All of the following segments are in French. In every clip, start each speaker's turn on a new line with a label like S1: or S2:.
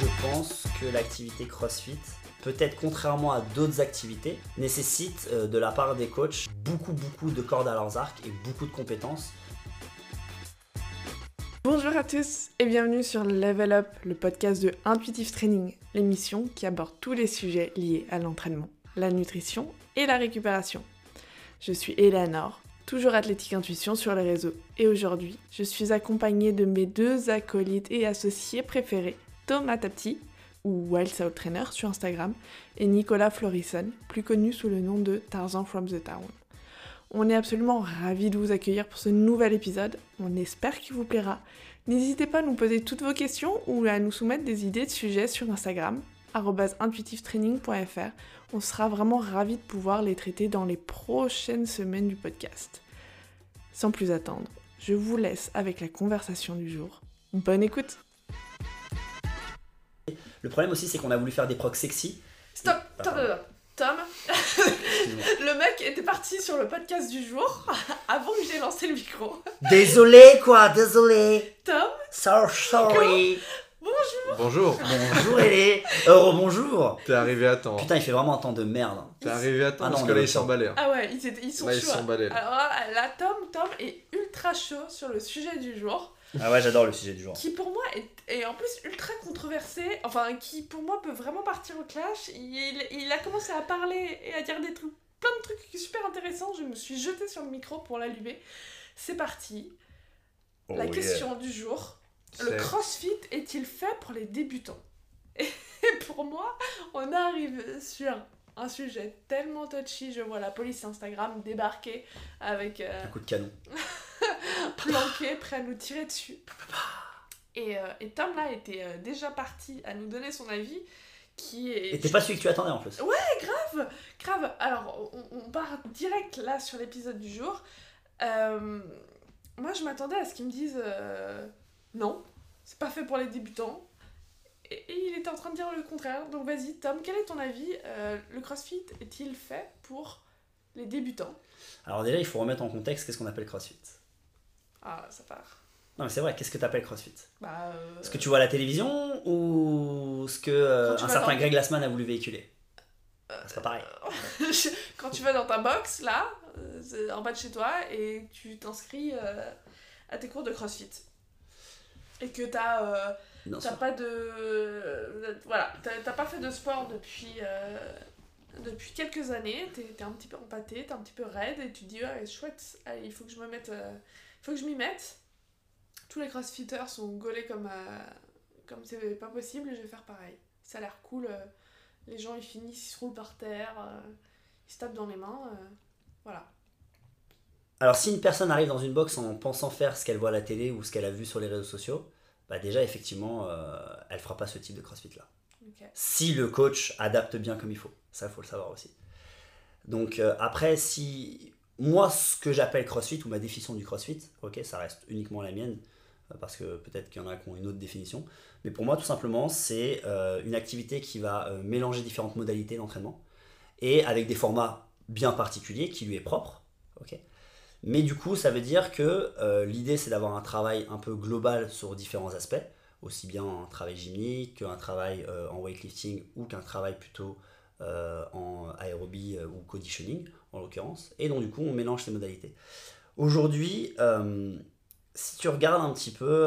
S1: je pense que l'activité CrossFit, peut-être contrairement à d'autres activités, nécessite euh, de la part des coachs beaucoup beaucoup de cordes à leurs arcs et beaucoup de compétences.
S2: Bonjour à tous et bienvenue sur Level Up, le podcast de Intuitive Training, l'émission qui aborde tous les sujets liés à l'entraînement, la nutrition et la récupération. Je suis Eleanor, toujours athlétique intuition sur les réseaux, et aujourd'hui, je suis accompagnée de mes deux acolytes et associés préférés, Thomas Tapti, ou Wild South Trainer sur Instagram, et Nicolas Florison, plus connu sous le nom de Tarzan from the Town. On est absolument ravis de vous accueillir pour ce nouvel épisode, on espère qu'il vous plaira. N'hésitez pas à nous poser toutes vos questions ou à nous soumettre des idées de sujets sur Instagram, intuitivetraining.fr. On sera vraiment ravis de pouvoir les traiter dans les prochaines semaines du podcast. Sans plus attendre, je vous laisse avec la conversation du jour. Bonne écoute
S1: Le problème aussi, c'est qu'on a voulu faire des procs sexy.
S2: Stop,
S1: Ah,
S2: Tom, le mec était parti sur le podcast du jour avant que j'ai lancé le micro.
S1: Désolé quoi, désolé.
S2: Tom,
S1: So sorry.
S2: bonjour
S3: Bonjour,
S1: Bonjour Ellie. Euh, bonjour.
S3: t'es arrivé à temps.
S1: Putain, il fait vraiment un temps de merde.
S3: T'es arrivé à temps
S1: Ah non,
S3: parce
S1: on
S3: que là ils s'emballaient. hein.
S2: Ah ouais, ils, étaient- ils sont
S3: Là ils
S2: chauds.
S3: s'emballaient.
S2: Alors là, là, Tom, Tom est ultra chaud sur le sujet du jour,
S1: Ah ouais, j'adore le sujet du jour.
S2: qui pour moi est, est en plus ultra controversé, enfin qui pour moi peut vraiment partir au clash. Il, il a commencé à parler et à dire des trucs, plein de trucs super intéressants. Je me suis jetée sur le micro pour l'allumer. C'est parti. La
S1: Oh,
S2: question du jour. Le crossfit est-il fait pour les débutants? Et pour moi, on arrive sur un sujet tellement touchy. Je vois la police Instagram débarquer avec euh,
S1: Un coup de canon.
S2: planqué, prêt à nous tirer dessus. Et, euh, et Tom là était euh, déjà parti à nous donner son avis, qui est...
S1: Et t'es pas celui que tu attendais en plus.
S2: grave, grave. Alors, on, on part direct là sur l'épisode du jour. Euh, moi, je m'attendais à ce qu'ils me disent non, c'est pas fait pour les débutants. Et, et il était en train de dire le contraire. Donc, vas-y, Tom, quel est ton avis Le CrossFit est-il fait pour les débutants?
S1: Alors déjà, il faut remettre en contexte qu'est-ce qu'on appelle CrossFit.
S2: Ah, ça part.
S1: Non mais c'est vrai, qu'est-ce que t'appelles CrossFit?
S2: Bah, euh,
S1: Ce que tu vois à la télévision ou ce que euh, un certain
S2: dans-
S1: Greg Glassman a voulu véhiculer?
S2: Euh,
S1: C'est pas pareil.
S2: Quand tu vas dans ta box, là, en bas de chez toi, et tu t'inscris à tes cours de CrossFit. Et que t'as T'as pas de. Voilà, t'as pas fait de sport depuis, depuis quelques années, t'es t'es un petit peu empâté, t'es un petit peu raide, et tu te dis, ouais, chouette, allez, il faut que je me mette. euh, faut que je m'y mette. Tous les crossfitters sont gaulés comme euh, comme c'est pas possible, je vais faire pareil. Ça a l'air cool, euh, les gens ils finissent, ils se roulent par terre, euh, ils se tapent dans les mains, voilà.
S1: Alors si une personne arrive dans une box en pensant faire ce qu'elle voit à la télé ou ce qu'elle a vu sur les réseaux sociaux, bah déjà effectivement, euh, elle fera pas ce type de CrossFit là. Si le coach adapte bien comme il faut, ça faut le savoir aussi. Donc euh, après, si moi ce que j'appelle CrossFit ou ma définition du CrossFit, ok, ça reste uniquement la mienne euh, parce que peut-être qu'il y en a qui ont une autre définition, mais pour moi tout simplement c'est euh, une activité qui va euh, mélanger différentes modalités d'entraînement et avec des formats bien particuliers qui lui est propre. Mais du coup, ça veut dire que l'idée c'est d'avoir un travail un peu global sur différents aspects aussi bien un travail gymnique qu'un travail en weightlifting ou qu'un travail plutôt euh, en aérobie euh, ou conditioning en l'occurrence. Et donc du coup on mélange ces modalités. Aujourd'hui, euh, si tu regardes un petit peu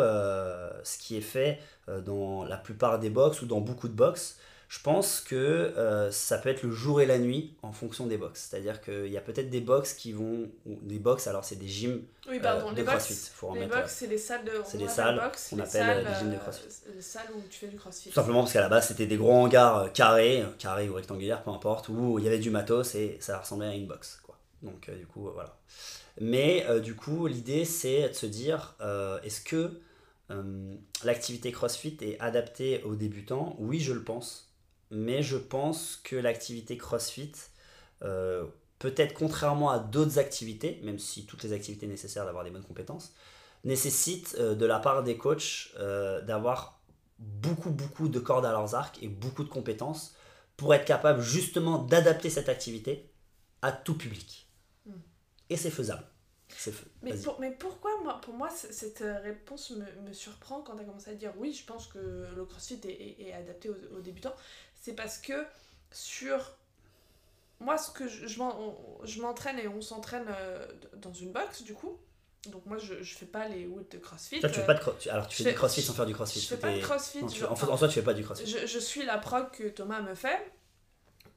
S1: ce qui est fait dans la plupart des box ou dans beaucoup de box, je pense que euh, ça peut être le jour et la nuit en fonction des box. C'est-à-dire qu'il y a peut-être des box qui vont... Des box, alors c'est des gyms
S2: Oui, pardon,
S1: euh, de
S2: les
S1: CrossFit.
S2: box.
S1: Faut
S2: Les
S1: remettre,
S2: box, c'est les salles de.
S1: c'est les salles qu'on appelle,
S2: salles,
S1: les gyms de
S2: euh,
S1: CrossFit.
S2: Les salles où tu fais du crossfit.
S1: Tout simplement parce qu'à la base c'était des gros hangars carrés, carrés ou rectangulaires, peu importe, où il y avait du matos et ça ressemblait à une box. Quoi. Donc du coup, voilà. Mais du coup, l'idée c'est de se dire, est-ce que l'activité CrossFit est adaptée aux débutants? Oui, je le pense. Mais je pense que l'activité CrossFit, euh, peut-être contrairement à d'autres activités, même si toutes les activités nécessaires d'avoir des bonnes compétences, nécessite euh, de la part des coachs euh, d'avoir beaucoup beaucoup de cordes à leurs arcs et beaucoup de compétences pour être capable justement d'adapter cette activité à tout public.
S2: Mm.
S1: Et c'est faisable.
S2: Mais, pour, mais pourquoi, moi, pour moi, cette réponse me, me surprend quand tu as commencé à dire oui, je pense que le CrossFit est, est, adapté aux, débutants C'est parce que sur. Moi, ce que je, je m'entraîne et on s'entraîne euh, dans une box, du coup. Donc moi, je, je fais pas les woods de CrossFit.
S1: tu fais pas de Alors, tu fais, du CrossFit sans faire du CrossFit.
S2: Je fais pas de CrossFit.
S1: en, fait, en soi, tu fais pas du CrossFit.
S2: Je, je suis la prog que Thomas me fait.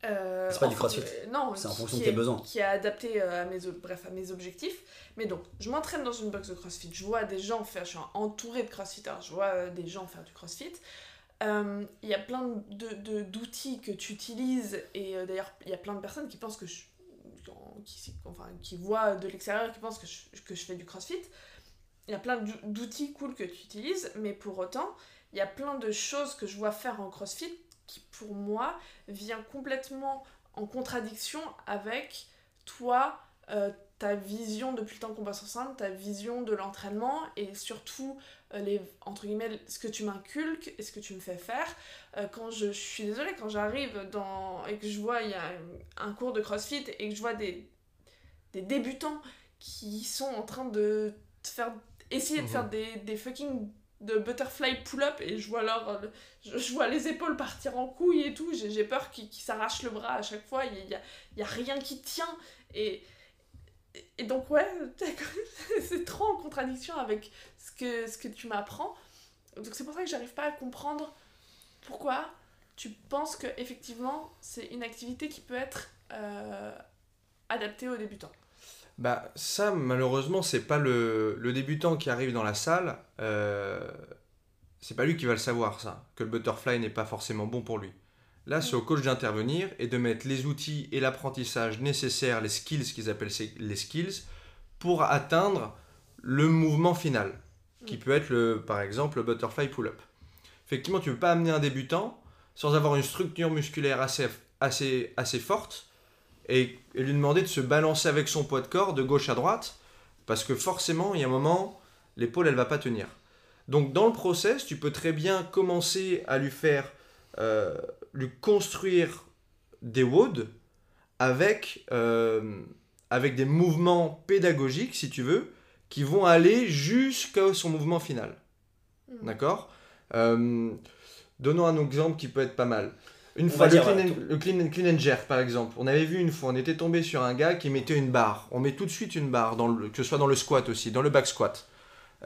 S1: Euh, c'est pas du crossfit.
S2: Euh, non,
S1: c'est en fonction de tes besoins.
S2: Qui est adapté euh, à mes, bref, à mes objectifs. Mais donc, je m'entraîne dans une box de crossfit. Je vois des gens faire, je suis entourée de crossfitters, je vois des gens faire du crossfit. Il y a plein d'outils de, d'outils que tu utilises. Et d'ailleurs, il y a plein de personnes qui pensent que je. Qui, enfin, qui voient de l'extérieur, qui pensent que je, que je fais du crossfit. Il y a plein d'outils cool que tu utilises, mais pour autant, il y a plein de choses que je vois faire en crossfit qui pour moi vient complètement en contradiction avec toi, euh, ta vision depuis le temps qu'on passe ensemble, ta vision de l'entraînement et surtout euh, les entre guillemets ce que tu m'inculques et ce que tu me fais faire. Euh, quand je, je, suis désolée quand j'arrive dans et que je vois il y a un, cours de CrossFit et que je vois des des débutants qui sont en train de faire essayer de faire mhm. des, des fucking de butterfly pull-up et je vois leur je, vois les épaules partir en couille et tout j'ai peur qu'ils s'arrachent le bras à chaque fois il y a, y a, rien qui tient et, et donc ouais c'est trop en contradiction avec ce que, ce que tu m'apprends donc c'est pour ça que j'arrive pas à comprendre pourquoi tu penses que effectivement c'est une activité qui peut être euh, adaptée aux débutants
S3: bah ça malheureusement c'est pas le, le, débutant qui arrive dans la salle, euh, c'est pas lui qui va le savoir ça, que le butterfly n'est pas forcément bon pour lui. Là c'est au coach d'intervenir et de mettre les outils et l'apprentissage nécessaires, les skills qu'ils appellent les skills, pour atteindre le mouvement final, qui peut être le, par exemple le butterfly pull-up. Effectivement tu peux pas amener un débutant sans avoir une structure musculaire assez, assez, assez forte et, lui demander de se balancer avec son poids de corps de gauche à droite, parce que forcément, il y a un moment, l'épaule, elle va pas tenir. Donc dans le process, tu peux très bien commencer à lui faire, euh, lui construire des WOD avec, euh, avec des mouvements pédagogiques, si tu veux, qui vont aller jusqu'à son mouvement final. Mmh. D'accord? Euh, Donnons un exemple qui peut être pas mal. Une fois, le, clean, and, clean, jerk par exemple. On avait vu une fois, on était tombé sur un gars qui mettait une barre. On met tout de suite une barre, dans le, que ce soit dans le squat aussi, dans le back squat.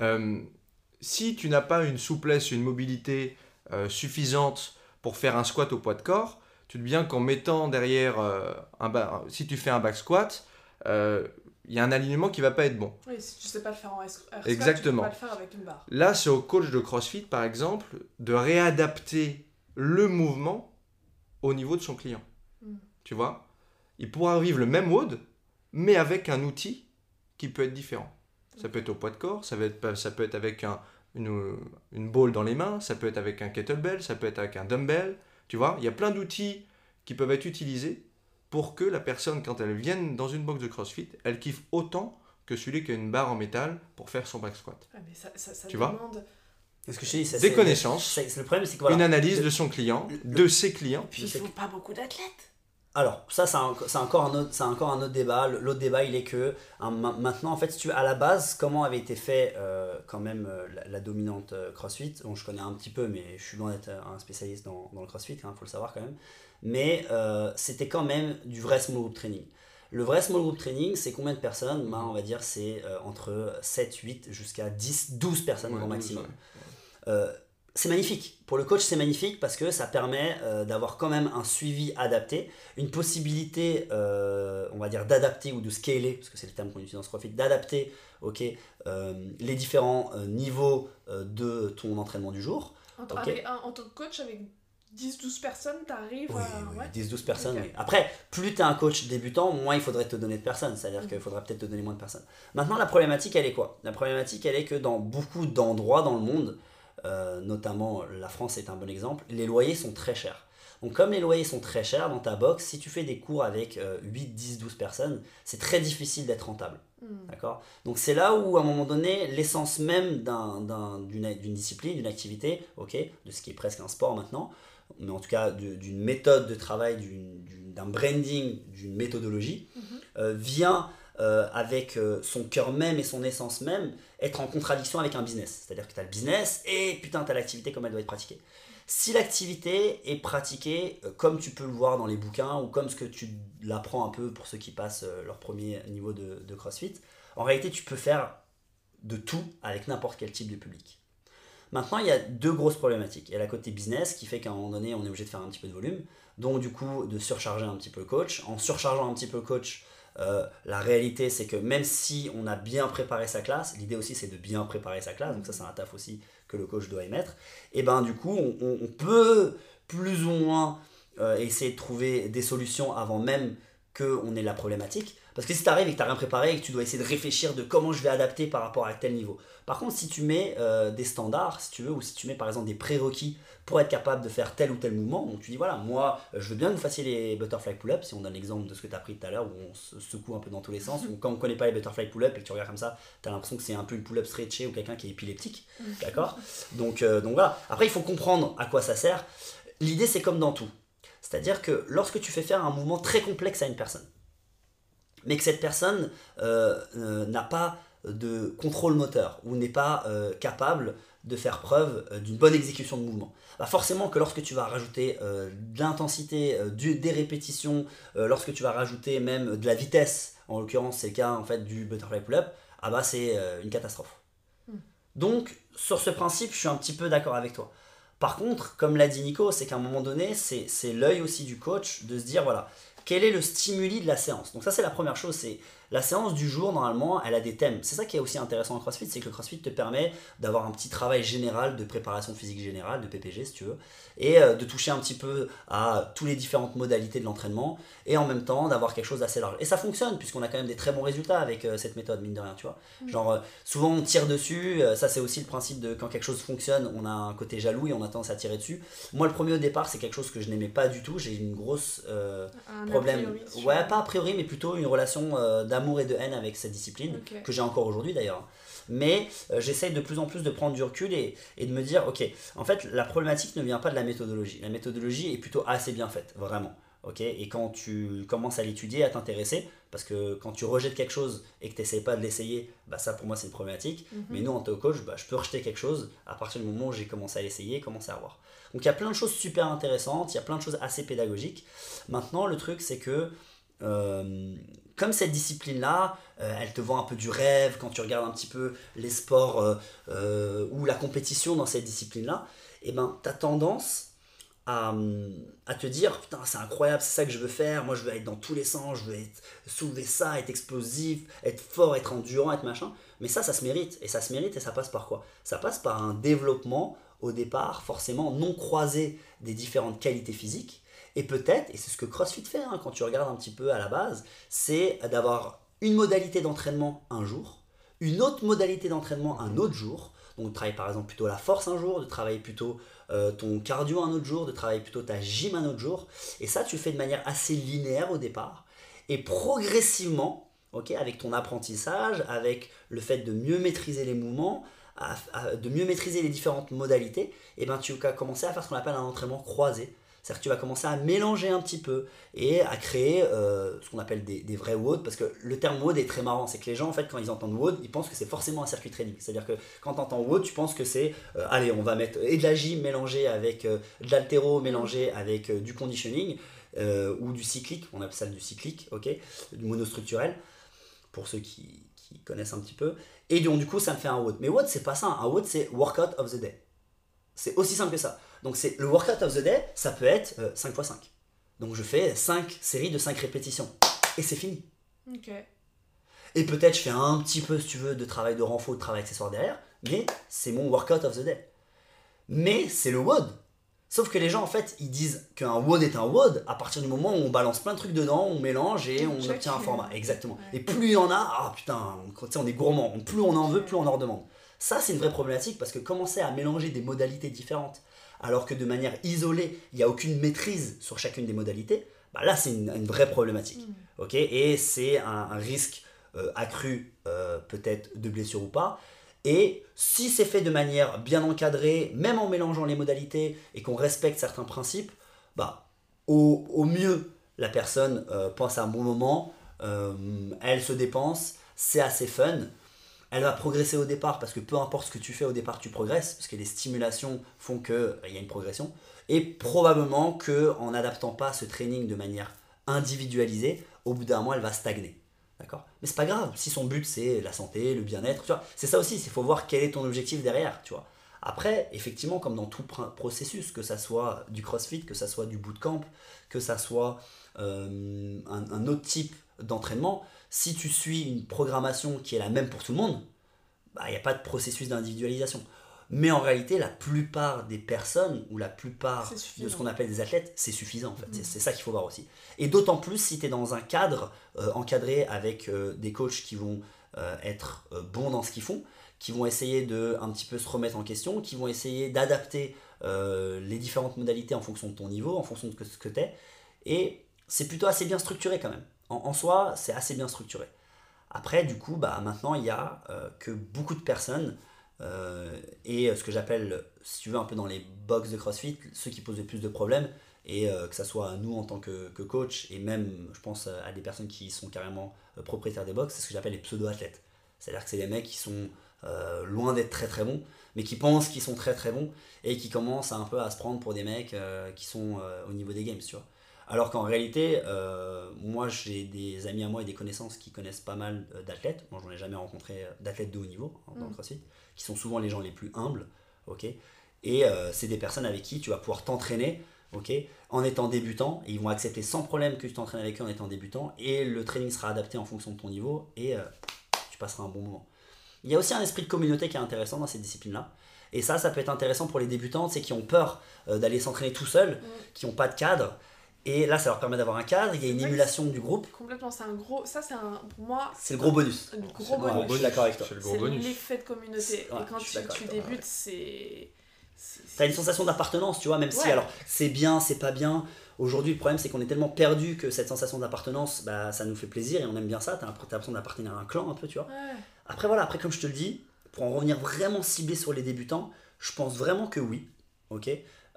S3: Euh, si tu n'as pas une souplesse, une mobilité euh, suffisante pour faire un squat au poids de corps, tu te dis bien qu'en mettant derrière euh, un si tu fais un back squat, il y a un alignement qui va pas être bon.
S2: Oui, si tu sais pas le faire en air squat,
S3: Exactement.
S2: tu peux pas le faire avec une barre.
S3: Là, c'est au coach de CrossFit, par exemple, de réadapter le mouvement au niveau de son client. Hmm. Tu vois? Il pourra vivre le même mode, mais avec un outil qui peut être différent. Ça peut être au poids de corps, ça peut être, ça peut être avec un, une, une ball dans les mains, ça peut être avec un kettlebell, ça peut être avec un dumbbell. Tu vois Il y a plein d'outils qui peuvent être utilisés pour que la personne, quand elle vienne dans une box de CrossFit, elle kiffe autant que celui qui a une barre en métal pour faire son back squat.
S2: mais ça, ça,
S3: tu
S2: demande...
S3: vois
S1: que je dis,
S3: des connaissances,
S1: le problème,
S3: une analyse de son client, de ses clients.
S2: Puis il faut pas beaucoup d'athlètes.
S1: Alors, ça, c'est encore, un autre, encore un autre débat. L'autre débat, il est que maintenant, en fait, si tu à la base, comment avait été fait euh, quand même euh, la, dominante euh, CrossFit? Bon, je connais un petit peu, mais je suis loin d'être un spécialiste dans, dans le CrossFit, il hein, faut le savoir quand même. Mais c'était quand même du vrai small group training. Le vrai small group training, c'est combien de personnes? Ben, On va dire c'est entre 7, 8 jusqu'à 10, 12 personnes au maximum. C'est magnifique. Pour le coach, c'est magnifique parce que ça permet euh, d'avoir quand même un suivi adapté, une possibilité, euh, on va dire, d'adapter ou de scaler, parce que c'est le terme qu'on utilise dans ce profit, d'adapter ok, les différents niveaux de ton entraînement du jour.
S2: En, tant que coach, avec 10-12 personnes, tu arrives
S1: à. 10-12 personnes, Après, plus tu es un coach débutant, moins il faudrait te donner de personnes. C'est-à-dire mm. qu'il faudrait peut-être te donner moins de personnes. Maintenant, la problématique, elle est quoi? La problématique, elle est que dans beaucoup d'endroits dans le monde, euh, notamment la France est un bon exemple, les loyers sont très chers. Donc comme les loyers sont très chers dans ta box, si tu fais des cours avec 8, 10, 12 personnes, c'est très difficile d'être rentable. Hmm. D'accord? Donc c'est là où à un moment donné, l'essence même d'une discipline, d'une activité, ok, de ce qui est presque un sport maintenant, mais en tout cas d'une méthode de travail, d'un branding, d'une méthodologie, mhm. euh, vient euh, avec euh, son cœur même et son essence même, être en contradiction avec un business. C'est-à-dire que tu as le business et putain, tu as l'activité comme elle doit être pratiquée. Si l'activité est pratiquée euh, comme tu peux le voir dans les bouquins ou comme ce que tu l'apprends un peu pour ceux qui passent leur premier niveau de, de CrossFit, en réalité, tu peux faire de tout avec n'importe quel type de public. Maintenant, il y a deux grosses problématiques. Il y a la côté business qui fait qu'à un moment donné, on est obligé de faire un petit peu de volume. Donc, du coup, de surcharger un petit peu le coach. En surchargeant un petit peu le coach, euh, la réalité, c'est que même si on a bien préparé sa classe, l'idée aussi c'est de bien préparer sa classe, donc ça c'est un taf aussi que le coach doit émettre, et ben du coup on, peut plus ou moins euh, essayer de trouver des solutions avant même qu'on ait la problématique. Parce que si tu arrives et que tu n'as rien préparé et que tu dois essayer de réfléchir de comment je vais adapter par rapport à tel niveau. Par contre, si tu mets euh, des standards, si tu veux, ou si tu mets par exemple des prérequis pour être capable de faire tel ou tel mouvement, donc tu dis voilà, moi je veux bien que vous fassiez les butterfly pull-ups, si on donne l'exemple de ce que tu as pris tout à l'heure, où on se secoue un peu dans tous les sens, ou quand on ne connaît pas les butterfly pull-ups et que tu regardes comme ça, tu as l'impression que c'est un peu une pull-up stretchée ou quelqu'un qui est épileptique. D'accord? Donc, euh, donc voilà. Après, il faut comprendre à quoi ça sert. L'idée, c'est comme dans tout. C'est-à-dire que lorsque tu fais faire un mouvement très complexe à une personne, mais que cette personne euh, euh, n'a pas de contrôle moteur ou n'est pas euh, capable de faire preuve d'une bonne exécution de mouvement. Bah forcément que lorsque tu vas rajouter de l'intensité, des répétitions, lorsque tu vas rajouter même de la vitesse, en l'occurrence c'est le cas en fait du butterfly pull-up, ah bah c'est une catastrophe. Hmm. Donc sur ce principe, je suis un petit peu d'accord avec toi. Par contre, comme l'a dit Nico, c'est qu'à un moment donné, c'est l'œil aussi du coach de se dire voilà, quel est le stimuli de la séance? Donc ça c'est la première chose, c'est la séance du jour, normalement, elle a des thèmes. C'est ça qui est aussi intéressant en CrossFit, c'est que le CrossFit te permet d'avoir un petit travail général de préparation physique générale, de PPG si tu veux, et euh, de toucher un petit peu à toutes les différentes modalités de l'entraînement, et en même temps d'avoir quelque chose d'assez large. Et ça fonctionne, puisqu'on a quand même des très bons résultats avec euh, cette méthode, mine de rien, tu vois. Genre, euh, souvent on tire dessus, ça c'est aussi le principe de quand quelque chose fonctionne, on a un côté jaloux et on a tendance à tirer dessus. Moi, le premier au départ, c'est quelque chose que je n'aimais pas du tout, j'ai une grosse problème. ouais, pas a priori, mais plutôt une relation d'amour amour et de haine avec cette discipline, que j'ai encore aujourd'hui d'ailleurs. Mais euh, j'essaye de plus en plus de prendre du recul et, et, de me dire, ok, en fait, la problématique ne vient pas de la méthodologie. La méthodologie est plutôt assez bien faite, vraiment. ok et quand tu commences à l'étudier, à t'intéresser, parce que quand tu rejettes quelque chose et que tu n'essayes pas de l'essayer, bah ça pour moi c'est une problématique. Mhm. Mais nous en tant que coach, bah, je peux rejeter quelque chose à partir du moment où j'ai commencé à l'essayer, commencé à voir. Donc il y a plein de choses super intéressantes, il y a plein de choses assez pédagogiques. Maintenant le truc c'est que euh, comme cette discipline-là, euh, elle te vend un peu du rêve quand tu regardes un petit peu les sports euh, ou la compétition dans cette discipline-là, et eh ben, tu as tendance à, à, te dire Putain, c'est incroyable, c'est ça que je veux faire, moi je veux être dans tous les sens, je veux être, soulever ça, être explosif, être fort, être endurant, être machin. Mais ça, ça se mérite. Et ça se mérite et ça passe par quoi? Ça passe par un développement au départ, forcément non croisé des différentes qualités physiques et peut-être, et c'est ce que CrossFit fait hein, quand tu regardes un petit peu à la base, c'est d'avoir une modalité d'entraînement un jour, une autre modalité d'entraînement un autre jour. Donc de travailler par exemple plutôt la force un jour, de travailler plutôt euh, ton cardio un autre jour, de travailler plutôt ta gym un autre jour. Et ça, tu fais de manière assez linéaire au départ. Et progressivement, avec ton apprentissage, avec le fait de mieux maîtriser les mouvements, de mieux maîtriser les différentes modalités, et eh ben tu vas commencer à faire ce qu'on appelle un entraînement croisé. C'est-à-dire que tu vas commencer à mélanger un petit peu et à créer euh, ce qu'on appelle des, vrais WOD, parce que le terme WOD est très marrant, c'est que les gens, en fait, quand ils entendent WOD, ils pensent que c'est forcément un circuit training. C'est-à-dire que quand tu entends WOD, tu penses que c'est, euh, allez, on va mettre et de la gym mélangée avec euh, de l'altéro mélangé avec du conditioning, ou du cyclique, on appelle ça du cyclique, ok, du monostructurel, pour ceux qui, qui connaissent un petit peu. Et donc, du coup, ça me fait un WOD. Mais WOD, c'est pas ça. Un WOD, c'est Workout of the Day. C'est aussi simple que ça. Donc c'est le workout of the day, ça peut être 5 x 5. Donc je fais 5 séries de 5 répétitions. Et c'est fini. Et peut-être je fais un petit peu, si tu veux, de travail de renfort, de travail accessoire derrière, mais c'est mon workout of the day. Mais c'est le WOD. Sauf que les gens, en fait, ils disent qu'un WOD est un WOD à partir du moment où on balance plein de trucs dedans, on mélange et on obtient un format. Exactement. Et plus il y en a, ah putain, on est gourmand. Plus on en veut, plus on en redemande. Ça, c'est une vraie problématique parce que commencer à mélanger des modalités différentes, alors que de manière isolée, il n'y a aucune maîtrise sur chacune des modalités, bah là, c'est une, vraie problématique. Mm. et c'est un, risque euh, accru, euh, peut-être de blessure ou pas. Et si c'est fait de manière bien encadrée, même en mélangeant les modalités et qu'on respecte certains principes, bah, au, mieux, la personne euh, pense à un bon moment, elle se dépense, c'est assez fun. Elle va progresser au départ parce que peu importe ce que tu fais au départ, tu progresses parce que les stimulations font qu'il il y a une progression. Et probablement que en n'adaptant pas ce training de manière individualisée, au bout d'un mois, elle va stagner. D'accord? Mais c'est pas grave, si son but c'est la santé, le bien-être, tu vois, c'est ça aussi, il faut voir quel est ton objectif derrière, tu vois. Après, effectivement, comme dans tout processus, que ça soit du crossfit, que ça soit du bootcamp, que ça soit euh, un, autre type d'entraînement, si tu suis une programmation qui est la même pour tout le monde, bah, il n'y a pas de processus d'individualisation. Mais en réalité, la plupart des personnes, ou la plupart de ce qu'on appelle des athlètes, c'est suffisant en fait. C'est mm. ça qu'il faut voir aussi. Et d'autant plus si tu es dans un cadre euh, encadré avec euh, des coachs qui vont euh, être bons dans ce qu'ils font, qui vont essayer de un petit peu se remettre en question, qui vont essayer d'adapter les différentes modalités en fonction de ton niveau, en fonction de ce que tu es. Et c'est plutôt assez bien structuré quand même. En, soi, c'est assez bien structuré. Après, du coup, bah, maintenant, il y a que beaucoup de personnes euh, et ce que j'appelle, si tu veux, un peu dans les box de CrossFit, ceux qui posent le plus de problèmes, et euh, que ce soit nous en tant que, coach, et même, je pense, à des personnes qui sont carrément euh, propriétaires des box, c'est ce que j'appelle les pseudo-athlètes. C'est-à-dire que c'est des mecs qui sont loin d'être très très bons, mais qui pensent qu'ils sont très très bons, et qui commencent un peu à se prendre pour des mecs qui sont au niveau des games, tu vois. Alors qu'en réalité, moi j'ai des amis à moi et des connaissances qui connaissent pas mal d'athlètes. Moi j'en ai jamais rencontré d'athlètes de haut niveau hein, dans le mm. CrossFit qui sont souvent les gens les plus humbles, ok Et euh, c'est des personnes avec qui tu vas pouvoir t'entraîner, ok En étant débutant, et ils vont accepter sans problème que tu t'entraînes avec eux en étant débutant, et le training sera adapté en fonction de ton niveau, et euh, tu passeras un bon moment. Il y a aussi un esprit de communauté qui est intéressant dans ces disciplines-là. Et ça, ça peut être intéressant pour les débutants, c'est qui ont peur euh, d'aller s'entraîner tout seul, mm. qui n'ont pas de cadre, et là, ça leur permet d'avoir un cadre, il y a une émulation du groupe.
S2: Complètement, c'est un gros. Ça, c'est un. Pour moi.
S1: C'est le gros bonus.
S2: Le gros bonus.
S1: Je suis d'accord avec toi.
S2: C'est l'effet de communauté. et quand tu, tu débutes, c'est.
S1: T'as une sensation d'appartenance, tu vois, même si alors c'est bien, c'est pas bien. Aujourd'hui, le problème, c'est qu'on est tellement perdu que cette sensation d'appartenance, bah, ça nous fait plaisir et on aime bien ça. T'as l'impression d'appartenir à un clan un peu, tu vois. Après, voilà, après, comme je te le dis, pour en revenir vraiment ciblé sur les débutants, je pense vraiment que oui. Ok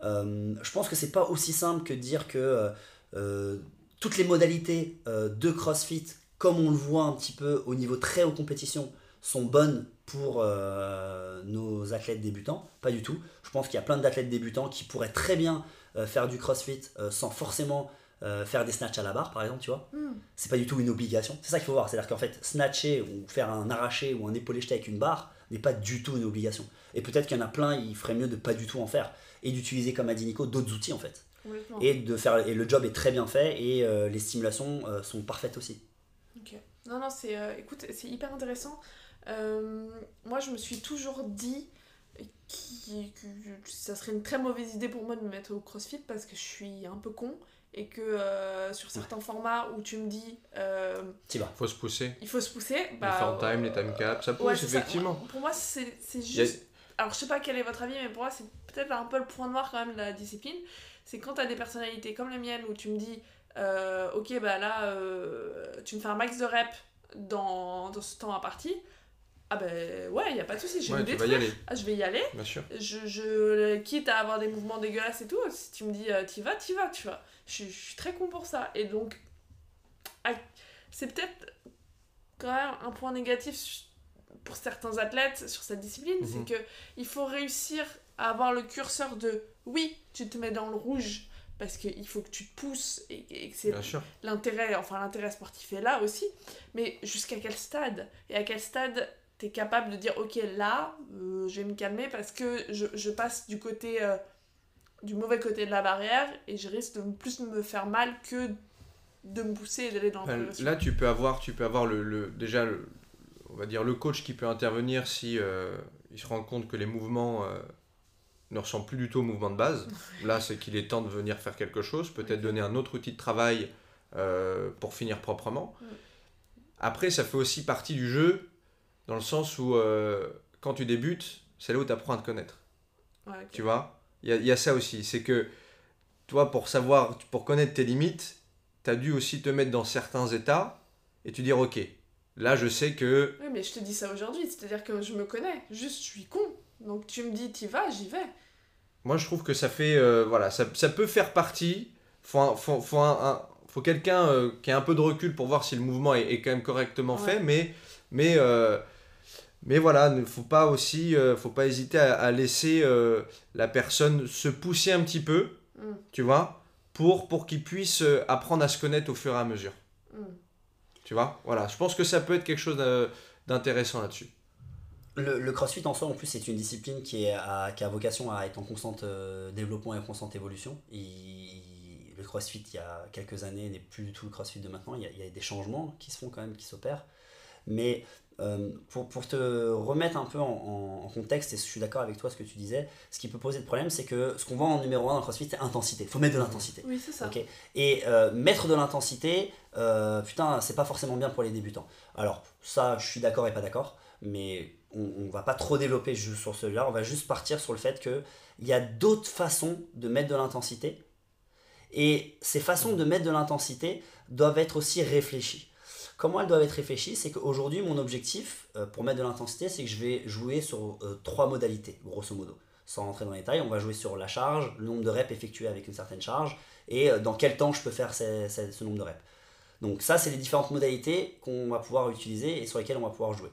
S1: je pense que c'est pas aussi simple que dire que euh, euh, toutes les modalités de CrossFit, comme on le voit un petit peu au niveau très haut compétition, sont bonnes pour nos athlètes débutants. Pas du tout. Je pense qu'il y a plein d'athlètes débutants qui pourraient très bien faire du CrossFit sans forcément faire des snatchs à la barre, par exemple, tu vois. Hmm. C'est pas du tout une obligation. C'est ça qu'il faut voir. C'est-à-dire qu'en fait, snatcher ou faire un arraché ou un épaulé jeté avec une barre n'est pas du tout une obligation. Et peut-être qu'il y en a plein, il ferait mieux de pas du tout en faire et d'utiliser, comme a dit Nico, d'autres outils en fait. Et, de faire, et le job est très bien fait et euh, les stimulations euh, sont parfaites aussi.
S2: Ok. Non, non, c'est euh, écoute, c'est hyper intéressant. moi, je me suis toujours dit que ça serait une très mauvaise idée pour moi de me mettre au crossfit parce que je suis un peu con et que sur certains formats où tu me dis euh,
S3: il faut se pousser
S2: il faut se pousser
S3: bah, les time les time caps ça pousse effectivement
S2: pour moi c'est juste alors je sais pas quel est votre avis mais pour moi c'est peut-être un peu le point noir quand même de la discipline, c'est quand tu as des personnalités comme les miennes où tu me dis, euh, ok, bah là, euh, tu me fais un max de rep dans, dans ce temps à partie. Ah ben ouais, il n'y a pas de souci, je, vais y aller. Ah, je vais y aller.
S3: Bien sûr.
S2: Je, je, quitte à avoir des mouvements dégueulasses et tout, si tu me dis euh, t'y vas, t'y vas, tu vois. Je, je, suis très con pour ça. Et donc, c'est peut-être quand même un point négatif pour certains athlètes sur cette discipline, c'est mhm. que il faut réussir avoir le curseur de oui, tu te mets dans le rouge parce qu'il faut que tu te pousses et, que c'est l'intérêt, enfin l'intérêt sportif est là aussi, mais jusqu'à quel stade? Et à quel stade tu es capable de dire ok là, euh, je vais me calmer parce que je, je passe du côté euh, du mauvais côté de la barrière et je risque de plus me faire mal que de me pousser et d'aller dans
S3: le Là tu peux avoir, tu peux avoir le, le déjà le, on va dire le coach qui peut intervenir si euh, il se rend compte que les mouvements ne ressemble plus du tout au mouvement de base. Là, c'est qu'il est temps de venir faire quelque chose, peut-être donner un autre outil de travail euh, pour finir proprement. Après, ça fait aussi partie du jeu, dans le sens où euh, quand tu débutes, c'est là où tu apprends à te connaître. Tu vois? Il y, y a, ça aussi. C'est que toi, pour savoir, pour connaître tes limites, tu as dû aussi te mettre dans certains états et te dire, ok, là, je sais que...
S2: Oui, mais je te dis ça aujourd'hui, c'est-à-dire que je me connais, juste je suis con. Donc tu me dis, t'y vas, j'y vais.
S3: Moi, je trouve que ça fait. Euh, voilà, ça, ça, peut faire partie. Faut, faut, faut, faut quelqu'un euh, qui a un peu de recul pour voir si le mouvement est, est quand même correctement
S2: Ouais.
S3: fait, mais, mais, euh, mais voilà, il ne faut pas aussi, euh, faut pas hésiter à, à laisser euh, la personne se pousser un petit peu,
S2: Mm.
S3: tu vois, pour, pour qu'il puisse euh, apprendre à se connaître au fur et à mesure.
S2: Mm.
S3: Tu vois, voilà, je pense que ça peut être quelque chose d'intéressant là-dessus.
S1: Le, le crossfit en soi, en plus, c'est une discipline qui, est à- qui a vocation à être en constant euh, développement et en constante évolution. Il- le crossfit, il y a quelques années, n'est plus du tout le crossfit de maintenant. Il y, a, il y a des changements qui se font quand même, qui s'opèrent. Mais euh, pour, pour te remettre un peu en, en- en contexte, et je suis d'accord avec toi ce que tu disais, ce qui peut poser de problème, c'est que ce qu'on voit en numéro 1 dans le crossfit, c'est intensité. Il faut mettre de l'intensité.
S2: Oui, c'est ça.
S1: Et euh, mettre de l'intensité, euh, putain, c'est pas forcément bien pour les débutants. Alors, ça, je suis d'accord et pas d'accord, mais on, on va pas trop développer juste sur celui-là, on va juste partir sur le fait qu'il y a d'autres façons de mettre de l'intensité, et ces façons de mettre de l'intensité doivent être aussi réfléchies. Comment elles doivent être réfléchies C'est qu'aujourd'hui, mon objectif euh, pour mettre de l'intensité, c'est que je vais jouer sur euh, trois modalités, grosso modo. Sans rentrer dans les détails, on va jouer sur la charge, le nombre de reps effectués avec une certaine charge, et euh, dans quel temps je peux faire ce nombre de reps. Donc ça, c'est les différentes modalités qu'on va pouvoir utiliser et sur lesquelles on va pouvoir jouer.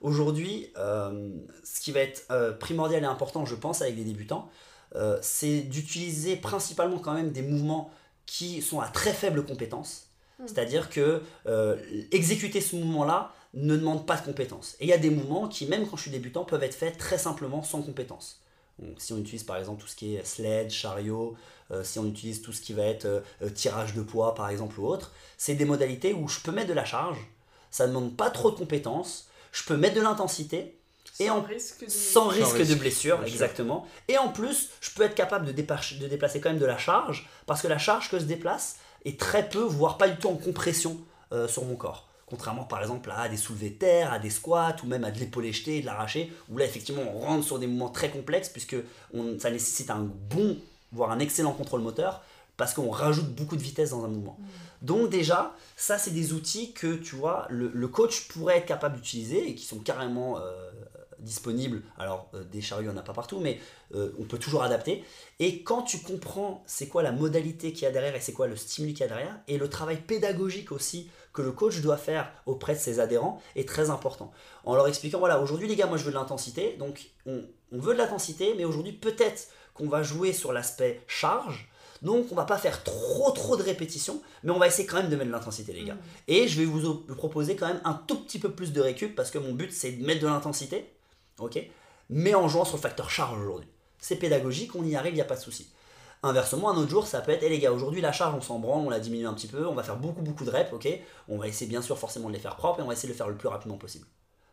S1: Aujourd'hui, ce qui va être primordial et important, je pense, avec des débutants, c'est d'utiliser principalement quand même des mouvements qui sont à très faible compétence.
S2: Mm.
S1: C'est-à-dire que euh, exécuter ce mouvement-là ne demande pas de compétences. Et il y a des mouvements qui, même quand je suis débutant, peuvent être faits très simplement sans compétences. Donc, si on utilise par exemple tout ce qui est sled, chariot, euh, si on utilise tout ce qui va être euh, tirage de poids par exemple ou autre, c'est des modalités où je peux mettre de la charge, ça ne demande pas trop de compétences, je peux mettre de l'intensité, Et
S2: Sans
S1: en-
S2: risque de...
S1: sans risque de
S3: risque,
S1: blessure, exactement. Et en plus, je peux être capable de, dépa- de déplacer quand même de la charge, parce que la charge que je déplace est très peu, voire pas du tout en compression euh, sur mon corps. Contrairement par exemple à des soulevés de terre, à des squats, ou même à de l'épaulé jeté et de l'arraché, où là effectivement on rentre sur des mouvements très complexes, puisque on- ça nécessite un bon, voire un excellent contrôle moteur, parce qu'on rajoute beaucoup de vitesse dans un mouvement. Donc déjà, ça c'est des outils que tu vois, le, le coach pourrait être capable d'utiliser et qui sont carrément euh, disponibles. Alors euh, des chariots, il n'y en a pas partout, mais euh, on peut toujours adapter. Et quand tu comprends c'est quoi la modalité qu'il y a derrière et c'est quoi le stimuli qu'il y a derrière, et le travail pédagogique aussi que le coach doit faire auprès de ses adhérents est très important. En leur expliquant, voilà, aujourd'hui les gars, moi je veux de l'intensité, donc on, on veut de l'intensité, mais aujourd'hui peut-être qu'on va jouer sur l'aspect charge, donc on va pas faire trop trop de répétitions, mais on va essayer quand même de mettre de l'intensité les gars. Et je vais vous op- proposer quand même un tout petit peu plus de récup parce que mon but c'est de mettre de l'intensité, ok Mais en jouant sur le facteur charge aujourd'hui. C'est pédagogique, on y arrive, il n'y a pas de souci. Inversement, un autre jour, ça peut être, hé les gars, aujourd'hui la charge on s'en branle, on la diminue un petit peu, on va faire beaucoup beaucoup de reps, ok On va essayer bien sûr forcément de les faire propres et on va essayer de le faire le plus rapidement possible.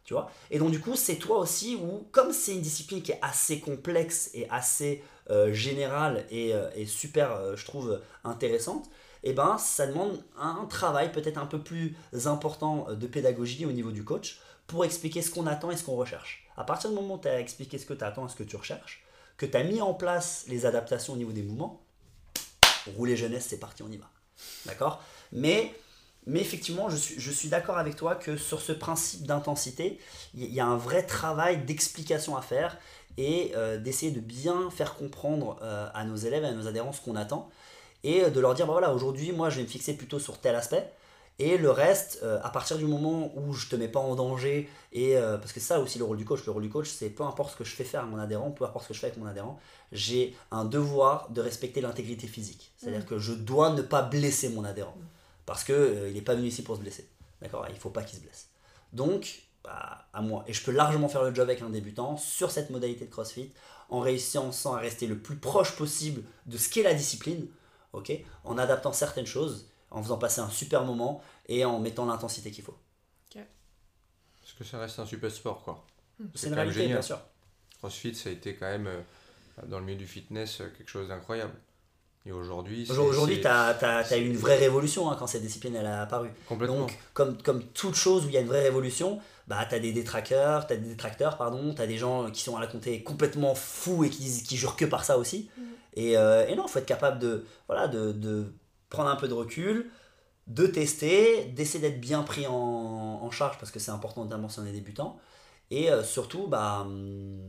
S1: Tu vois? Et donc du coup, c'est toi aussi où, comme c'est une discipline qui est assez complexe et assez euh, générale et, euh, super, euh, je trouve, intéressante, et ben ça demande un travail peut-être un peu plus important de pédagogie au niveau du coach pour expliquer ce qu'on attend et ce qu'on recherche. À partir du moment où tu as expliqué ce que tu attends et ce que tu recherches, que tu as mis en place les adaptations au niveau des mouvements, rouler jeunesse, c'est parti, on y va. D'accord? Mais, mais effectivement, je suis, je suis d'accord avec toi que sur ce principe d'intensité, il y- a un vrai travail d'explication à faire et euh, d'essayer de bien faire comprendre euh, à nos élèves et à nos adhérents ce qu'on attend et euh, de leur dire bah voilà aujourd'hui moi je vais me fixer plutôt sur tel aspect et le reste euh, à partir du moment où je te mets pas en danger et euh, parce que ça aussi le rôle du coach le rôle du coach c'est peu importe ce que je fais faire à mon adhérent peu importe ce que je fais avec mon adhérent j'ai un devoir de respecter l'intégrité physique. C'est à dire que je dois ne pas blesser mon adhérent. Parce que euh, il n'est pas venu ici pour se blesser. D'accord? Il faut pas qu'il se blesse. Donc bah, à moi. Et je peux largement faire le job avec un débutant sur cette modalité de CrossFit en réussissant à rester le plus proche possible de ce qu'est la discipline ok? En adaptant certaines choses en faisant passer un super moment et en mettant l'intensité qu'il faut
S3: Parce que ça reste un super sport, quoi.
S1: c'est une réalité
S3: génial.
S1: bien sûr
S3: CrossFit, ça a été quand même, euh, dans le milieu du fitness, euh, quelque chose d'incroyable. Et aujourd'hui, c'est-
S1: Aujourd'hui, tu as, eu une vraie révolution hein, quand cette discipline elle a apparu.
S3: Complètement.
S1: Donc, comme, comme toute chose où il y a une vraie révolution, bah, tu as des détracteurs, tu as des détracteurs, pardon, tu as des gens qui sont à la compter complètement fous et qui, disent- qui jurent que par ça aussi. Et, euh, et non, il faut être capable de, voilà, de, de prendre un peu de recul, de tester, d'essayer d'être bien pris en, en charge parce que c'est important notamment si on est débutant. Et euh, surtout, bah, hum,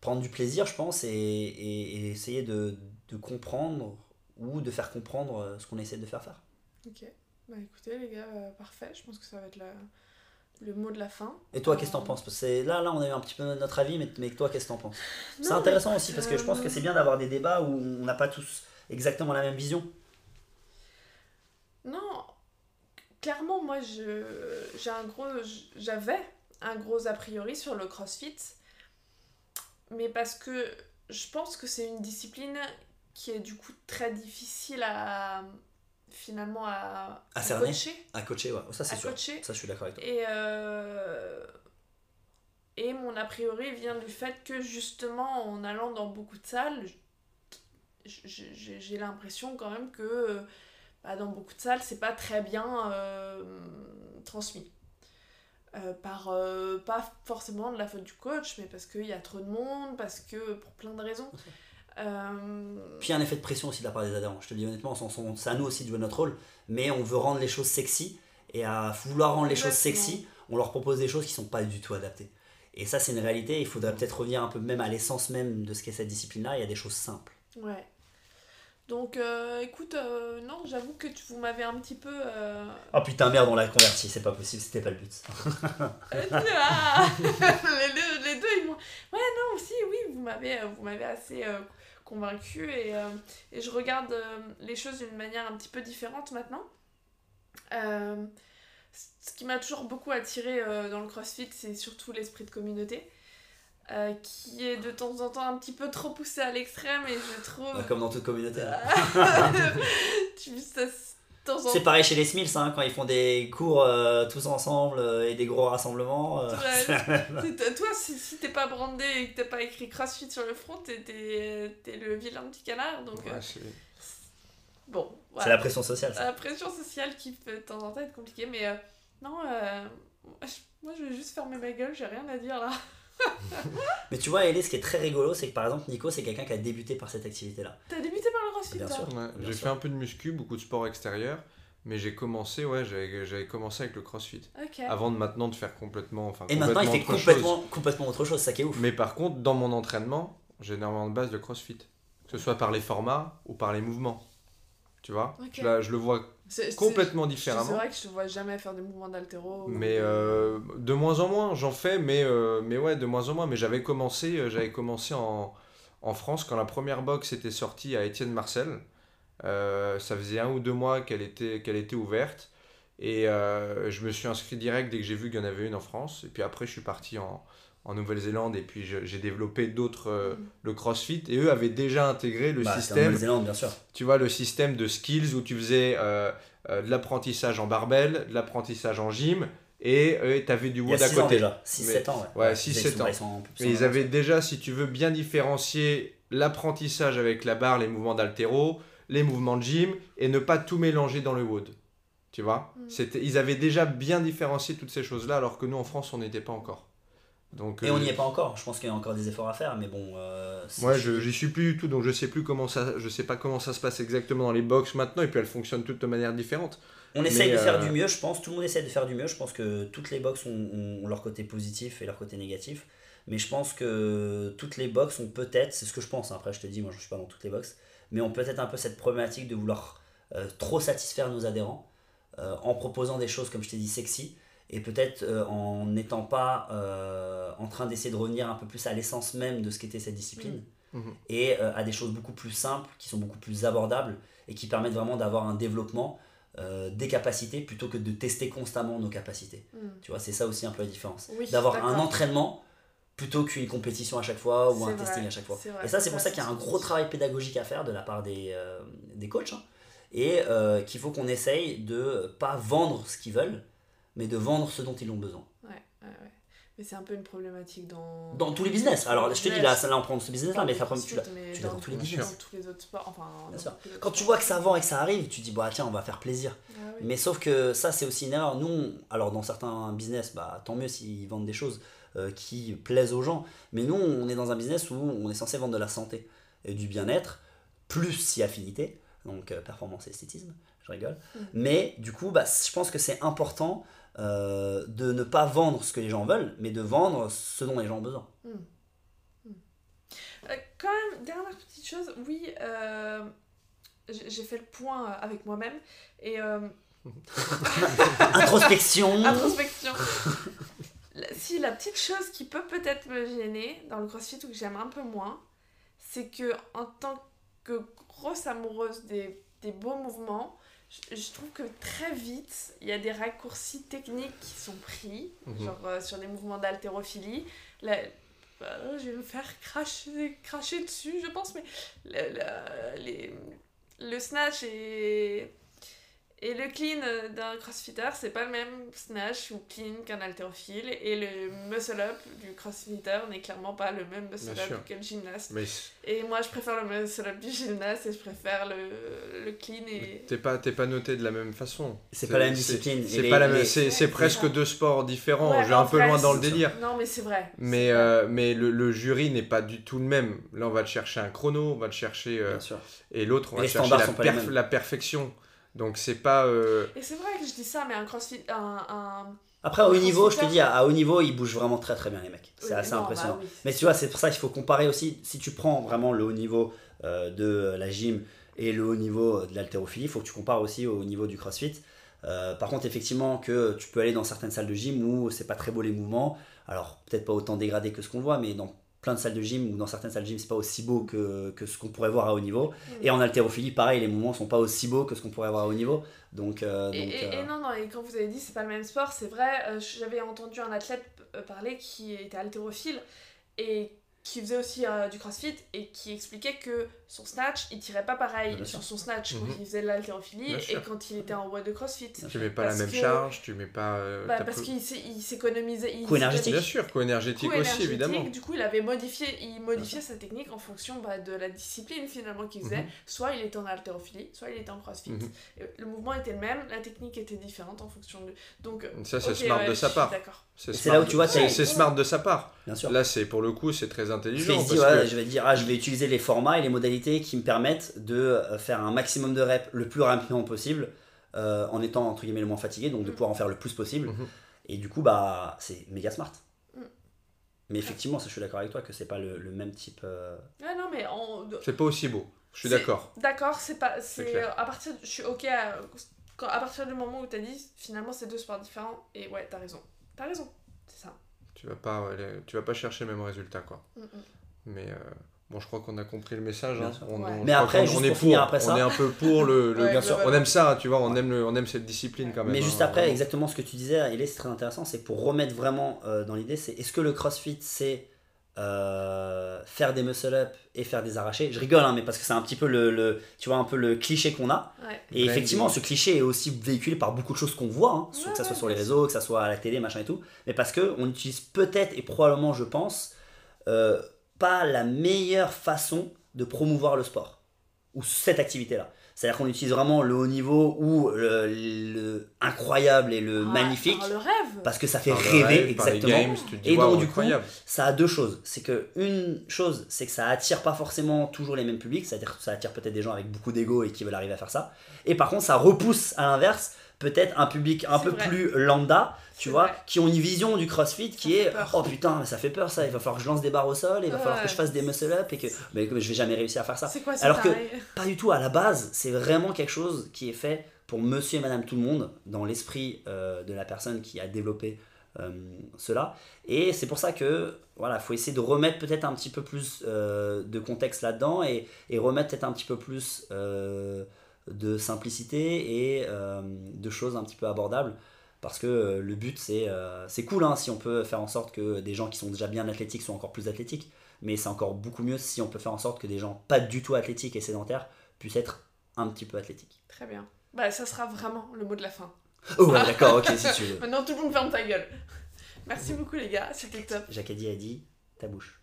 S1: prendre du plaisir, je pense, et, et- et essayer de, de comprendre ou de faire comprendre euh, ce qu'on essaie de faire faire.
S2: Ok. Bah écoutez les gars, euh, parfait. Je pense que ça va être la- le mot de la fin.
S1: Et toi, qu'est-ce que t'en penses? Parce que là, là, on a eu un petit peu notre avis, mais, mais toi, qu'est-ce que t'en penses? C'est intéressant aussi parce que je pense que c'est bien d'avoir des débats où on n'a pas tous exactement la même vision.
S2: Non, clairement, moi, j'ai un gros, j'avais un gros a priori sur le CrossFit, mais parce que je pense que c'est une discipline qui est du coup très difficile à finalement à,
S1: À cerner.
S2: coacher,
S1: À coacher, ouais. Ça, c'est
S2: à
S1: sûr.
S2: coacher.
S1: Ça, je suis d'accord avec toi.
S2: Et, euh, et mon a priori vient du fait que justement en allant dans beaucoup de salles, j'ai l'impression quand même que bah, dans beaucoup de salles c'est pas très bien euh, transmis. Euh, par euh, pas forcément de la faute du coach, mais parce qu'il y a trop de monde, parce que pour plein de raisons. Euh,
S1: Puis il y a un effet de pression aussi de la part des adhérents. Je te dis honnêtement, on- on- c'est à nous aussi de jouer notre rôle, mais on veut rendre les choses sexy. Et à vouloir rendre les choses sexy, on leur propose des choses qui sont pas du tout adaptées. Et ça, c'est une réalité. Il faudrait peut-être revenir un peu même à l'essence même de ce qu'est cette discipline-là. Il y a des choses simples.
S2: Ouais. Donc, euh, écoute, euh, non, j'avoue que tu, vous m'avez un petit peu. euh,
S1: Oh putain, merde, on l'a converti. C'est pas possible, c'était pas le but.
S2: Ah les, deux, les deux, ils m'ont. Ouais, non, aussi, oui, vous m'avez, vous m'avez assez convaincu et, et je regarde les choses d'une manière un petit peu différente maintenant. Ce qui m'a toujours beaucoup attiré dans le crossfit, c'est surtout l'esprit de communauté. Euh, qui est de temps en temps un petit peu trop poussé à l'extrême et je trouve.
S1: Bah, Comme dans toute communauté.
S2: en
S1: C'est pareil chez les Smiths, hein, quand ils font des cours euh, tous ensemble euh, et des gros rassemblements. euh,
S2: Toi, si, si t'es pas brandé et que t'as pas écrit CrossFit sur le front, t'es, le vilain petit canard. Donc,
S3: Ouais,
S2: euh, bon,
S1: C'est la pression sociale. ça.
S2: La pression sociale qui peut de temps en temps être compliquée, mais euh, non, euh, moi, je vais juste fermer ma gueule, j'ai rien à dire là.
S1: Mais tu vois, Ellie, ce qui est très rigolo, c'est que par exemple, Nico, c'est quelqu'un qui a débuté par cette activité-là.
S2: T'as débuté par le CrossFit,
S1: Bien sûr.
S3: Ouais, j'ai fait un peu de muscu, beaucoup de sport extérieur, mais j'ai commencé, ouais, j'avais commencé avec le crossfit. Avant de maintenant de faire complètement, enfin,
S1: Et maintenant, il fait
S3: complètement autre
S1: complètement, autre chose, ça qui est ouf.
S3: Mais par contre, dans mon entraînement, j'ai énormément de base de crossfit. Que ce soit par les formats ou par les mouvements. Tu vois
S2: Ok.
S3: je, le vois
S2: C'est- c'est-
S3: complètement
S2: C'est
S3: différemment.
S2: vrai que je te vois jamais faire des mouvements d'altéro.
S3: Mais euh, de moins en moins, j'en fais, mais, euh, mais ouais, de moins en moins. Mais j'avais commencé, euh, j'avais commencé en, en France quand la première box était sortie à Étienne Marcel. Euh, ça faisait un ou deux mois qu'elle était, qu'elle était ouverte. Et je me suis inscrit direct dès que j'ai vu qu'il y en avait une en France. Et puis après, je suis parti en, en Nouvelle-Zélande et puis j'ai développé d'autres, euh,
S2: Mm.
S3: le CrossFit. Et eux avaient déjà intégré le
S1: Bah, en
S3: système
S1: Nouvelle-Zélande, bien sûr.
S3: tu vois, le système de skills où tu faisais euh, euh, de l'apprentissage en barbell, de l'apprentissage en gym, et tu avais du wood à
S1: 6 ans
S3: côté.
S1: déjà. 6-7 ans, ouais.
S3: Ouais, 6-7
S1: ils sont-
S3: ans.
S1: ils sont en plus
S3: Mais ils
S1: en-
S3: avaient déjà, si tu veux, bien différencier l'apprentissage avec la barre, les mouvements d'altéro, les mouvements de gym, et ne pas tout mélanger dans le wood. Tu vois?
S2: Mm.
S3: C'était, Ils avaient déjà bien différencié toutes ces choses-là, alors que nous, en France, on n'était pas encore. Donc,
S1: Et
S3: euh,
S1: on n'y est pas encore. Je pense qu'il y a encore des efforts à faire, mais bon. euh,
S3: Moi, je j'y suis plus du tout, donc je sais plus comment ça, je sais pas comment ça se passe exactement dans les box maintenant, et puis elles fonctionnent toutes de manière différente.
S1: On essaye de faire
S3: euh,
S1: du mieux, je pense. Tout le monde essaie de faire du mieux. Je pense que toutes les box ont, leur côté positif et leur côté négatif. Mais je pense que toutes les box ont peut-être, c'est ce que je pense, hein, après je te dis, moi je suis pas dans toutes les box, mais ont peut-être un peu cette problématique de vouloir euh, trop satisfaire nos adhérents euh, en proposant des choses, comme je t'ai dit, sexy, et peut-être euh, en n'étant pas euh, en train d'essayer de revenir un peu plus à l'essence même de ce qu'était cette discipline,
S3: Mhm.
S1: et euh, à des choses beaucoup plus simples, qui sont beaucoup plus abordables, et qui permettent vraiment d'avoir un développement euh, des capacités plutôt que de tester constamment nos capacités.
S2: Mm.
S1: Tu vois, c'est ça aussi un peu la différence.
S2: Oui,
S1: D'avoir un entraînement plutôt qu'une compétition à chaque fois ou un
S2: vrai,
S1: testing à chaque fois.
S2: vrai,
S1: Et ça, c'est pour ça qu'il y a un gros travail pédagogique à faire de la part des, euh, des coachs. hein. et euh, qu'il faut qu'on essaye de pas vendre ce qu'ils veulent, mais de vendre ce dont ils ont besoin.
S2: Ouais, ouais, ouais. Mais c'est un peu une problématique dans.
S1: Dans tous les business. Alors, je te dis, là, là on prend ce business-là, mais prend- tu l'as- l'as dans tous les business.
S2: Dans tous les autres sports. Enfin,
S1: Bien
S2: dans
S1: sûr.
S2: autres
S1: Quand tu vois que ça vend et que ça arrive, tu dis, bah tiens, on va faire plaisir.
S2: Ah oui.
S1: Mais sauf que ça, c'est aussi une erreur. Nous, on- alors dans certains business, bah, tant mieux s'ils vendent des choses euh, qui plaisent aux gens. Mais nous, on est dans un business où on est censé vendre de la santé et du bien-être, plus si affinité, donc euh, performance et esthétisme, je rigole.
S2: Mm.
S1: Mais du coup, bah, je pense que c'est important euh, de ne pas vendre ce que les gens veulent, mais de vendre ce dont les gens ont besoin.
S2: Euh, quand même, dernière petite chose, oui, euh, j'ai fait le point avec moi-même et
S1: Introspection.
S2: introspection. La- si la petite chose qui peut peut-être me gêner dans le crossfit ou que j'aime un peu moins, c'est que en tant que grosse amoureuse des, des beaux mouvements, je, trouve que très vite, il y a des raccourcis techniques qui sont pris,
S3: Mhm.
S2: genre euh, sur des mouvements d'haltérophilie. La- euh, je vais me faire cracher, cracher dessus, je pense, mais le, le- les- le snatch et, et le clean euh, d'un crossfitter, c'est pas le même snatch ou clean qu'un haltérophile. Et le muscle up du crossfitter n'est clairement pas le même muscle
S3: Bien sûr.
S2: up que le gymnaste.
S3: Mais
S2: Et moi, je préfère le muscle up du gymnaste et je préfère le, le clean et...
S3: t'es pas, t'es pas noté de la même façon.
S1: C'est pas la même
S3: c'est-
S1: discipline.
S3: C'est pas
S1: les-
S3: presque deux sports différents.
S2: Ouais,
S3: je vais un peu
S2: vrai,
S3: loin dans le délire.
S2: Non, mais c'est vrai.
S3: Mais, euh, mais le, le jury n'est pas du tout le même. Là, on va te chercher un chrono, on va te chercher. euh,
S1: Bien sûr.
S3: et l'autre, on va te chercher perf- la perfection. Donc, c'est pas. euh,
S2: Et c'est vrai que je dis ça, mais un crossfit... Un, un...
S1: Après, à haut niveau, je te dis, à, à haut niveau, ils bougent vraiment très très bien, les mecs. C'est
S2: Oui,
S1: assez
S2: non, bah
S1: impressionnant.
S2: oui.
S1: Mais tu vois, c'est pour ça qu'il faut comparer aussi. Si tu prends vraiment le haut niveau euh, de la gym et le haut niveau de l'haltérophilie, il faut que tu compares aussi au niveau du crossfit. Euh, par contre, effectivement, que tu peux aller dans certaines salles de gym où c'est pas très beau les mouvements. Alors, peut-être pas autant dégradé que ce qu'on voit, mais dans plein de salles de gym ou dans certaines salles de gym, c'est pas aussi beau que, que ce qu'on pourrait voir à haut niveau. Et en haltérophilie, pareil, les mouvements sont pas aussi beaux que ce qu'on pourrait voir à haut niveau. Donc, euh,
S2: Et,
S1: donc,
S2: et- et
S1: euh,
S2: non, non, et quand vous avez dit c'est pas le même sport, c'est vrai, euh, j'avais entendu un athlète euh, parler qui était haltérophile et qui faisait aussi euh, du crossfit et qui expliquait que son snatch, il tirait pas pareil
S1: Bien
S2: sur
S1: sûr.
S2: son snatch quand
S3: Mhm.
S2: il faisait de l'haltérophilie et
S3: sûr.
S2: quand il était en voie de crossfit.
S3: tu mets pas la même
S2: que-
S3: charge, tu mets pas. euh,
S2: Bah, parce
S3: peu-
S2: qu'il s'économisait. il
S1: Coût énergétique.
S3: Bien sûr, co-énergétique
S2: coût
S3: aussi,
S2: énergétique,
S3: évidemment.
S2: Du coup, il avait modifié, il modifiait sa technique en fonction bah, de la discipline finalement qu'il faisait.
S3: Mhm.
S2: Soit il était en haltérophilie, soit il était en crossfit.
S3: Mhm.
S2: Et Le mouvement était le même, la technique était différente en fonction de. Donc,
S3: Ça, c'est
S2: ok,
S3: smart
S2: ouais,
S3: de sa part.
S2: D'accord.
S3: C'est
S1: là où
S3: smart.
S1: tu vois,
S3: c'est, smart de sa part.
S1: bien sûr.
S3: Là, c'est pour le coup, c'est très intelligent. Parce
S1: ouais,
S3: que
S1: je vais dire, ah, je vais utiliser les formats et les modalités qui me permettent de euh, faire un maximum de reps le plus rapidement possible, euh, en étant entre guillemets le moins fatigué, donc de
S2: Mm.
S1: pouvoir en faire le plus possible.
S3: Mhm.
S1: Et du coup, bah, c'est méga smart.
S2: Mm.
S1: Mais effectivement, ça, je suis d'accord avec toi que c'est pas le, le même type. euh,
S2: Ah non, mais on-
S3: c'est pas aussi beau. Je suis d'accord.
S2: D'accord, c'est pas. C'est
S3: clair.
S2: à partir. Je suis ok à, partir du moment où t'as dit finalement c'est deux sports différents et ouais, t'as raison. T'as raison. C'est ça.
S3: Tu vas pas, tu vas pas chercher le même résultat, quoi.
S2: Mm, mm.
S3: Mais euh, bon, je crois qu'on a compris le message. Hein. On-
S2: Ouais.
S3: on-
S1: Mais après, juste
S3: on est
S1: pour finir après ça-
S3: on est un peu pour le. le-
S2: Ouais,
S1: Bien sûr.
S3: On aime ça, tu vois. On aime, le, on aime cette discipline quand même.
S1: Mais
S3: hein.
S1: juste après, exactement ce que tu disais, Elé, c'est très intéressant, c'est pour remettre vraiment euh, dans l'idée, c'est est-ce que le crossfit, c'est euh, faire des muscle-up et faire des arrachés Je rigole, hein, mais parce que c'est un petit peu le, le- tu vois, un peu le cliché qu'on a.
S2: Ouais.
S1: Et effectivement, ce cliché est aussi véhiculé par beaucoup de choses qu'on voit, hein,
S2: Ouais,
S1: que ça soit
S2: ouais,
S1: sur les réseaux, que ça soit à la télé, machin et tout. Mais parce que on utilise peut-être et probablement, je pense, euh, pas la meilleure façon de promouvoir le sport ou cette activité-là. C'est-à-dire qu'on utilise vraiment le haut niveau ou le, le incroyable et le
S2: Ah,
S1: magnifique
S2: par le rêve.
S1: parce que ça fait
S3: Par
S1: rêver
S3: rêve, par les
S1: exactement.
S3: games,
S1: Et donc, du coup. Ça a deux choses. C'est que une chose, c'est que ça attire pas forcément toujours les mêmes publics, c'est-à-dire que ça attire peut-être des gens avec beaucoup d'ego et qui veulent arriver à faire ça. Et par contre, ça repousse à l'inverse peut-être un public un peu
S2: vrai.
S1: plus lambda, tu vois,
S2: vrai.
S1: qui ont une vision du CrossFit qui
S2: Ça
S1: est oh putain, ça fait peur ça, il va falloir que je lance des barres au sol, il va falloir que je fasse des muscle up et que mais je vais jamais réussir à faire ça.
S2: Quoi
S1: Alors que- Pas du tout, à la base, c'est vraiment quelque chose qui est fait pour monsieur et madame tout le monde, dans l'esprit euh, de la personne qui a développé euh, cela. Et c'est pour ça que voilà, faut essayer de remettre peut-être un petit peu plus euh, de contexte là-dedans et, et remettre peut-être un petit peu plus de simplicité et de choses un petit peu abordables. Parce que euh, le but, c'est euh, c'est cool hein, si on peut faire en sorte que des gens qui sont déjà bien athlétiques soient encore plus athlétiques. Mais c'est encore beaucoup mieux si on peut faire en sorte que des gens pas du tout athlétiques et sédentaires puissent être un petit peu athlétiques.
S2: Très bien. Bah, ça sera vraiment le mot de la fin.
S1: Oh ouais, d'accord, ok, si tu veux.
S2: Maintenant, tout le monde ferme ta gueule. Merci beaucoup, les gars. C'était top.
S1: Jacques a dit, a dit, ta bouche.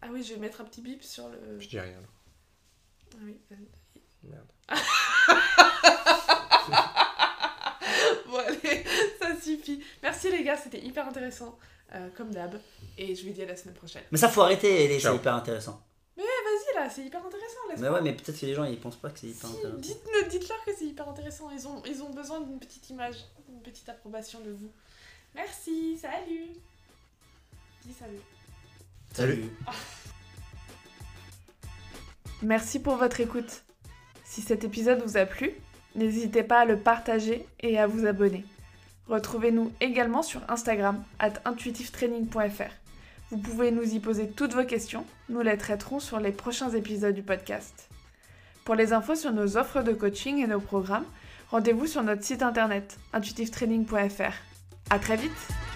S2: Ah oui, je vais mettre un petit bip sur le.
S3: Je dis rien.
S2: Ah oui. euh,
S3: Merde.
S2: Ça suffit. Merci, les gars. C'était hyper intéressant. euh, comme d'hab. Et je vous dis à la semaine prochaine.
S1: Mais ça, faut arrêter, Ellie, c'est hyper intéressant.
S2: Vas-y, là, c'est hyper intéressant.
S1: Mais ouais, mais peut-être que les gens ils pensent pas que c'est hyper
S2: Si,
S1: intéressant.
S2: dites-le, dites-leur que c'est hyper intéressant. Ils ont, ils ont besoin d'une petite image, d'une petite approbation de vous. Merci, salut. Dis salut.
S1: Salut.
S2: Merci pour votre écoute. Si cet épisode vous a plu, n'hésitez pas à le partager et à vous abonner. Retrouvez-nous également sur Instagram, at intuitivetraining.fr. Vous pouvez nous y poser toutes vos questions, nous les traiterons sur les prochains épisodes du podcast. Pour les infos sur nos offres de coaching et nos programmes, rendez-vous sur notre site internet intuitivetraining.fr. À très vite